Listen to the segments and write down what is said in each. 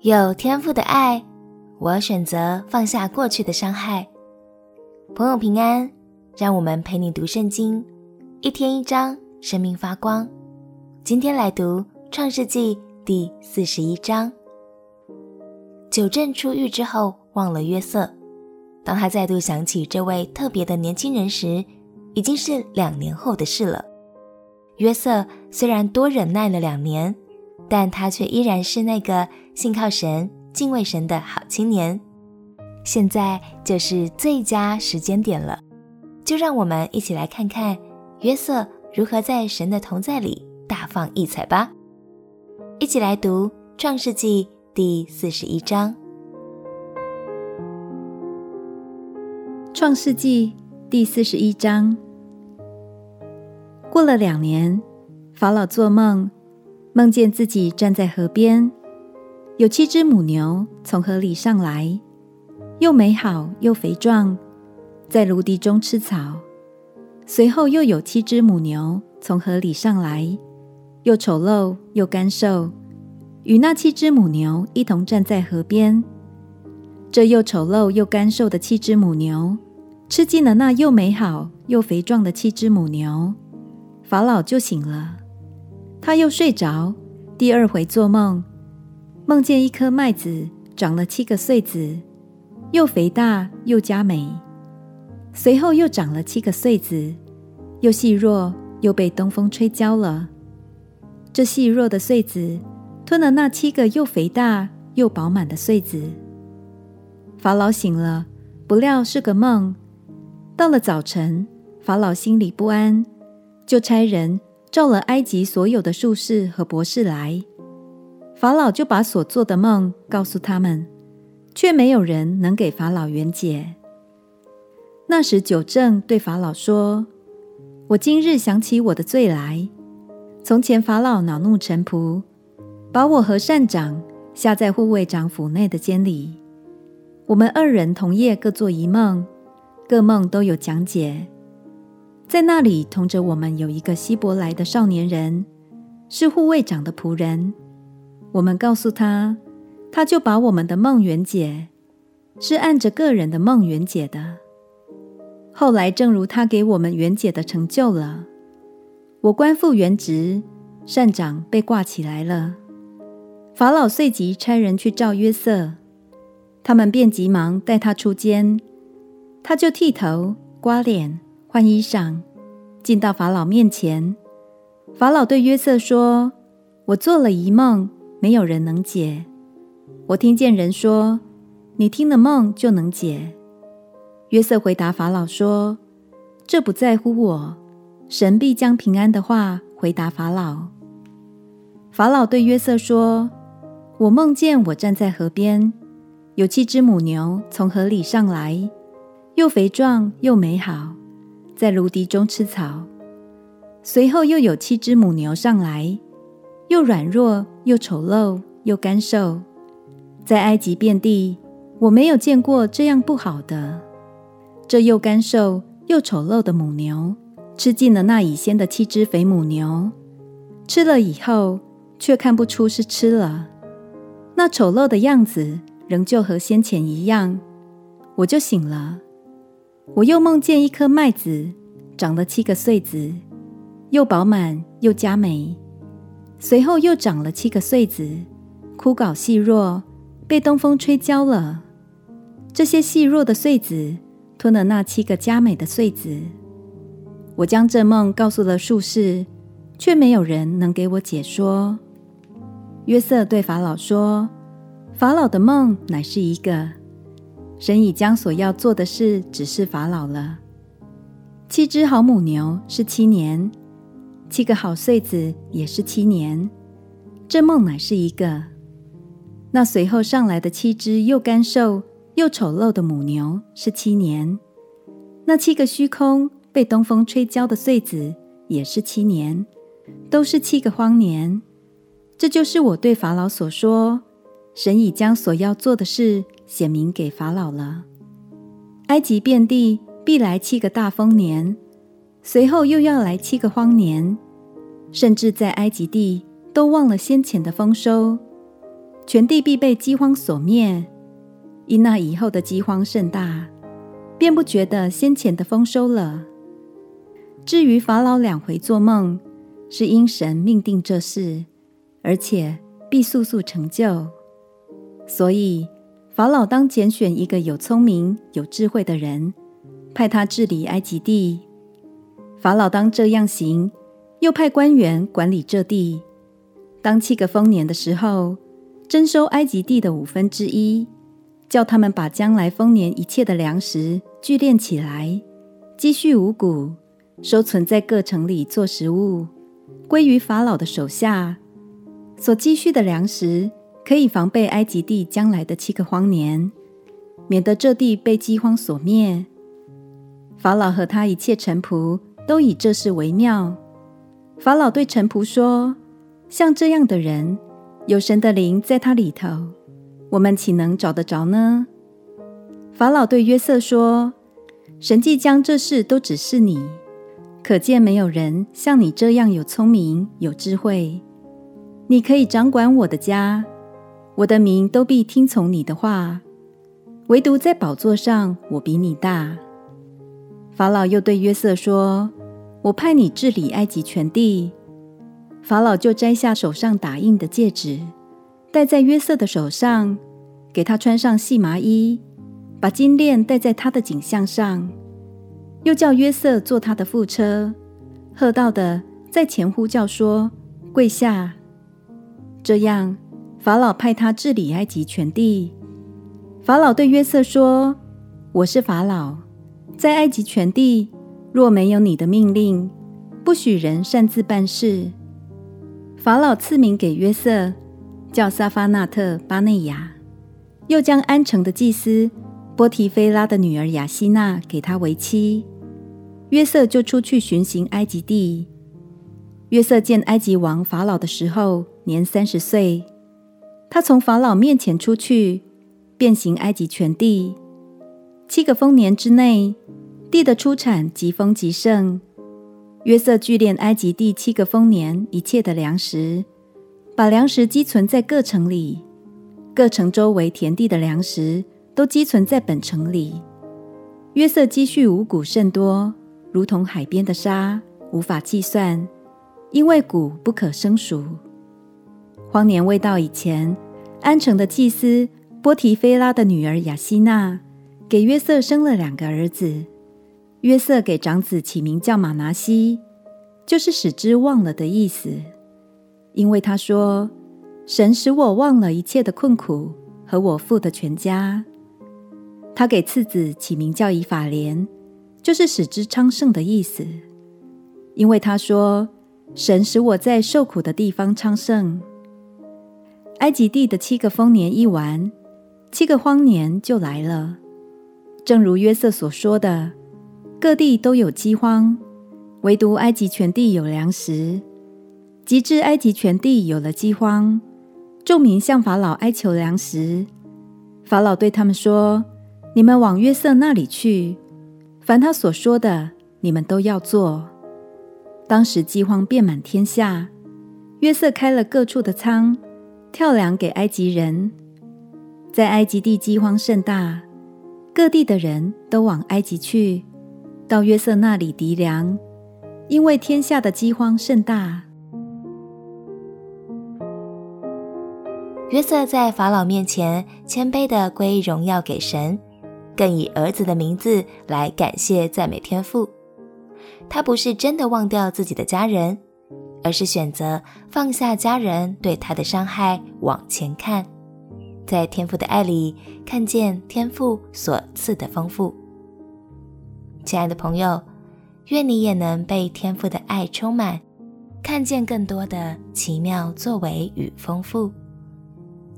有天赋的爱，我选择放下过去的伤害。朋友平安，让我们陪你读圣经，一天一章，生命发光。今天来读创世纪第四十一章。九镇出狱之后，忘了约瑟。当他再度想起这位特别的年轻人时，已经是两年后的事了。约瑟虽然多忍耐了两年。但他却依然是那个信靠神、敬畏神的好青年。现在就是最佳时间点了，就让我们一起来看看约瑟如何在神的同在里大放异彩吧。一起来读《创世纪》第四十一章。《创世纪》第四十一章。过了两年，法老做梦。梦见自己站在河边，有七只母牛从河里上来，又美好又肥壮，在芦荻中吃草。随后又有七只母牛从河里上来，又丑陋又干瘦，与那七只母牛一同站在河边。这又丑陋又干瘦的七只母牛，吃尽了那又美好又肥壮的七只母牛，法老就醒了。他又睡着，第二回做梦，梦见一颗麦子长了七个穗子，又肥大又佳美。随后又长了七个穗子，又细弱，又被东风吹焦了。这细弱的穗子吞了那七个又肥大又饱满的穗子。法老醒了，不料是个梦。到了早晨，法老心里不安，就差人。召了埃及所有的术士和博士来，法老就把所做的梦告诉他们，却没有人能给法老圆解。那时九正对法老说：“我今日想起我的罪来。从前法老恼怒臣仆，把我和善长下在护卫长府内的监里。我们二人同夜各做一梦，各梦都有讲解。”在那里同着我们有一个希伯来的少年人，是护卫长的仆人。我们告诉他，他就把我们的梦圆解，是按着个人的梦圆解的。后来正如他给我们圆解的成就了。我官复原职，善长被挂起来了。法老遂即差人去召约瑟，他们便急忙带他出监，他就剃头、刮脸。换衣裳，进到法老面前。法老对约瑟说：“我做了一梦，没有人能解。我听见人说，你听了梦就能解。”约瑟回答法老说：“这不在乎我，神必将平安的话回答法老。”法老对约瑟说：“我梦见我站在河边，有七只母牛从河里上来，又肥壮又美好。”在芦荻中吃草，随后又有七只母牛上来，又软弱又丑陋又干瘦，在埃及遍地，我没有见过这样不好的。这又干瘦又丑陋的母牛，吃尽了那以先的七只肥母牛，吃了以后，却看不出是吃了。那丑陋的样子仍旧和先前一样，我就醒了。我又梦见一颗麦子，长了七个穗子，又饱满又佳美。随后又长了七个穗子，枯槁细弱，被东风吹焦了。这些细弱的穗子吞了那七个佳美的穗子。我将这梦告诉了术士，却没有人能给我解说。约瑟对法老说：“法老的梦乃是一个。”神已将所要做的事指示法老了。七只好母牛是七年，七个好穗子也是七年。这梦乃是一个。那随后上来的七只又干瘦又丑陋的母牛是七年。那七个虚空被东风吹焦的穗子也是七年，都是七个荒年。这就是我对法老所说，神已将所要做的事。显明给法老了。埃及遍地必来七个大丰年，随后又要来七个荒年，甚至在埃及地都忘了先前的丰收，全地必被饥荒所灭。因那以后的饥荒甚大，便不觉得先前的丰收了。至于法老两回做梦，是因神命定这事，而且必速速成就。所以法老当拣选一个有聪明、有智慧的人，派他治理埃及地。法老当这样行，又派官员管理这地。当七个丰年的时候，征收埃及地的五分之一。叫他们把将来丰年一切的粮食聚敛起来，积蓄五谷，收存在各城里做食物，归于法老的手下。所积蓄的粮食可以防备埃及地将来的七个荒年，免得这地被饥荒所灭。法老和他一切臣仆都以这事为妙。法老对臣仆说：“像这样的人，有神的灵在他里头。”我们岂能找得着呢？法老对约瑟说：“神既将这事都指示你，可见没有人像你这样有聪明有智慧。你可以掌管我的家，我的名都必听从你的话。唯独在宝座上，我比你大。”法老又对约瑟说：“我派你治理埃及全地。”法老就摘下手上打印的戒指。戴在约瑟的手上，给他穿上细麻衣，把金链戴在他的颈项上，又叫约瑟坐他的副车，喝道的在前呼叫说：“跪下！”这样，法老派他治理埃及全地。法老对约瑟说：“我是法老，在埃及全地若没有你的命令，不许人擅自办事。”法老赐名给约瑟。叫萨法纳特巴内亚，又将安城的祭司波提菲拉的女儿雅希娜给他为妻。约瑟就出去巡行埃及地。约瑟见埃及王法老的时候，年三十岁。他从法老面前出去，遍行埃及全地。七个丰年之内，地的出产极丰极盛。约瑟聚敛埃及地七个丰年一切的粮食。把粮食积存在各城里，各城周围田地的粮食都积存在本城里。约瑟积蓄五谷甚多，如同海边的沙，无法计算，因为谷不可生数。荒年未到以前，安城的祭司波提菲拉的女儿雅希娜给约瑟生了两个儿子。约瑟给长子起名叫玛拿西，就是使之忘了的意思。因为他说：“神使我忘了一切的困苦和我父的全家。”他给次子起名叫以法莲，就是使之昌盛的意思。因为他说：“神使我在受苦的地方昌盛。”埃及地的七个丰年一完，七个荒年就来了。正如约瑟所说的，各地都有饥荒，唯独埃及全地有粮食。及至埃及全地有了饥荒，众民向法老哀求粮食。法老对他们说：“你们往约瑟那里去，凡他所说的，你们都要做。”当时饥荒遍满天下，约瑟开了各处的仓，跳粮给埃及人。在埃及地饥荒甚大，各地的人都往埃及去，到约瑟那里糴粮，因为天下的饥荒甚大。约瑟在法老面前谦卑地归荣耀给神，更以儿子的名字来感谢赞美天父。他不是真的忘掉自己的家人，而是选择放下家人对他的伤害，往前看，在天父的爱里看见天父所赐的丰富。亲爱的朋友，愿你也能被天父的爱充满，看见更多的奇妙作为与丰富。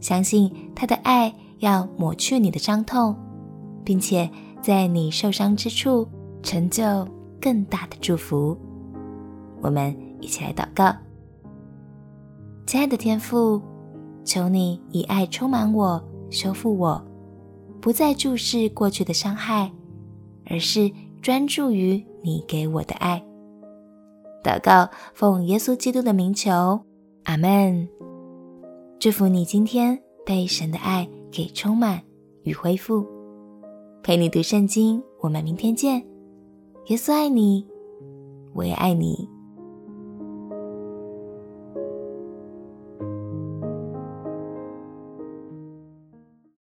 相信他的爱要抹去你的伤痛，并且在你受伤之处成就更大的祝福。我们一起来祷告，亲爱的天父，求你以爱充满我，修复我，不再注视过去的伤害，而是专注于你给我的爱。祷告，奉耶稣基督的名求，阿门。祝福你今天被神的爱给充满与恢复。陪你读圣经，我们明天见。耶稣爱你，我也爱你。